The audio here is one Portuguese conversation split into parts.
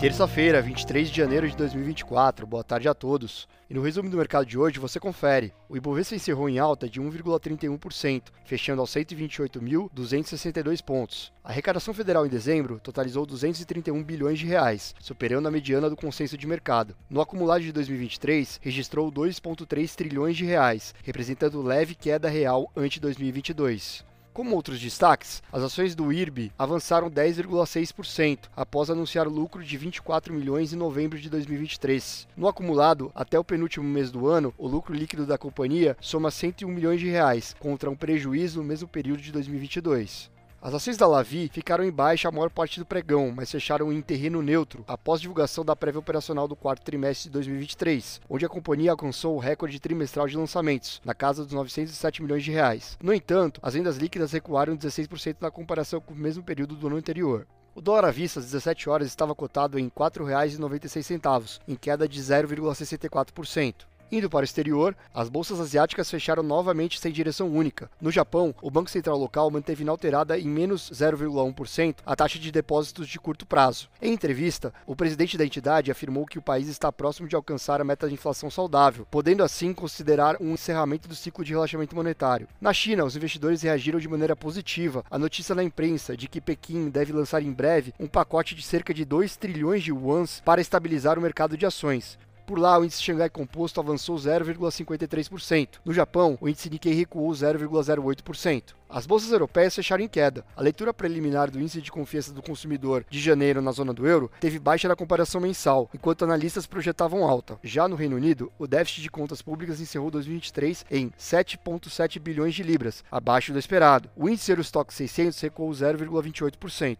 Terça-feira, 23 de janeiro de 2024. Boa tarde a todos. E no resumo do mercado de hoje você confere. O Ibovespa encerrou em alta de 1,31%, fechando aos 128.262 pontos. A arrecadação federal em dezembro totalizou 231 bilhões de reais, superando a mediana do consenso de mercado. No acumulado de 2023, registrou 2,3 trilhões de reais, representando leve queda real ante 2022. Como outros destaques, as ações do IRB avançaram 10,6% após anunciar lucro de 24 milhões em novembro de 2023. No acumulado, até o penúltimo mês do ano, o lucro líquido da companhia soma 101 milhões de reais, contra um prejuízo no mesmo período de 2022. As ações da Lavi ficaram em baixa a maior parte do pregão, mas fecharam em terreno neutro após divulgação da prévia operacional do quarto trimestre de 2023, onde a companhia alcançou o recorde trimestral de lançamentos, na casa dos 907 milhões de reais. No entanto, as vendas líquidas recuaram 16% na comparação com o mesmo período do ano anterior. O dólar à vista às 17 horas estava cotado em R$ 4,96, em queda de 0,64%. Indo para o exterior, as bolsas asiáticas fecharam novamente sem direção única. No Japão, o Banco Central local manteve inalterada em menos 0,1% a taxa de depósitos de curto prazo. Em entrevista, o presidente da entidade afirmou que o país está próximo de alcançar a meta de inflação saudável, podendo assim considerar um encerramento do ciclo de relaxamento monetário. Na China, os investidores reagiram de maneira positiva à notícia na imprensa de que Pequim deve lançar em breve um pacote de cerca de 2 trilhões de yuans para estabilizar o mercado de ações. Por lá, o índice Xangai Composto avançou 0,53%. No Japão, o índice Nikkei recuou 0,08%. As bolsas europeias fecharam em queda. A leitura preliminar do índice de confiança do consumidor de janeiro na zona do euro teve baixa na comparação mensal, enquanto analistas projetavam alta. Já no Reino Unido, o déficit de contas públicas encerrou 2023 em 7,7 bilhões de libras, abaixo do esperado. O índice Eurostock 600 recuou 0,28%.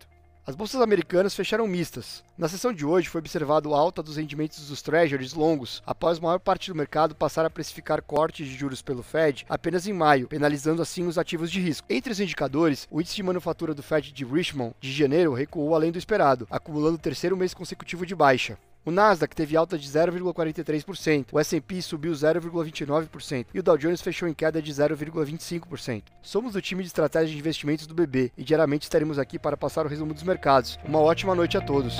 As bolsas americanas fecharam mistas. Na sessão de hoje foi observado alta dos rendimentos dos treasuries longos, após a maior parte do mercado passar a precificar cortes de juros pelo Fed apenas em maio, penalizando assim os ativos de risco. Entre os indicadores, o índice de manufatura do Fed de Richmond de janeiro recuou além do esperado, acumulando o terceiro mês consecutivo de baixa. O Nasdaq teve alta de 0,43%, o S&P subiu 0,29% e o Dow Jones fechou em queda de 0,25%. Somos do time de estratégia de investimentos do BB e diariamente estaremos aqui para passar o resumo dos mercados. Uma ótima noite a todos.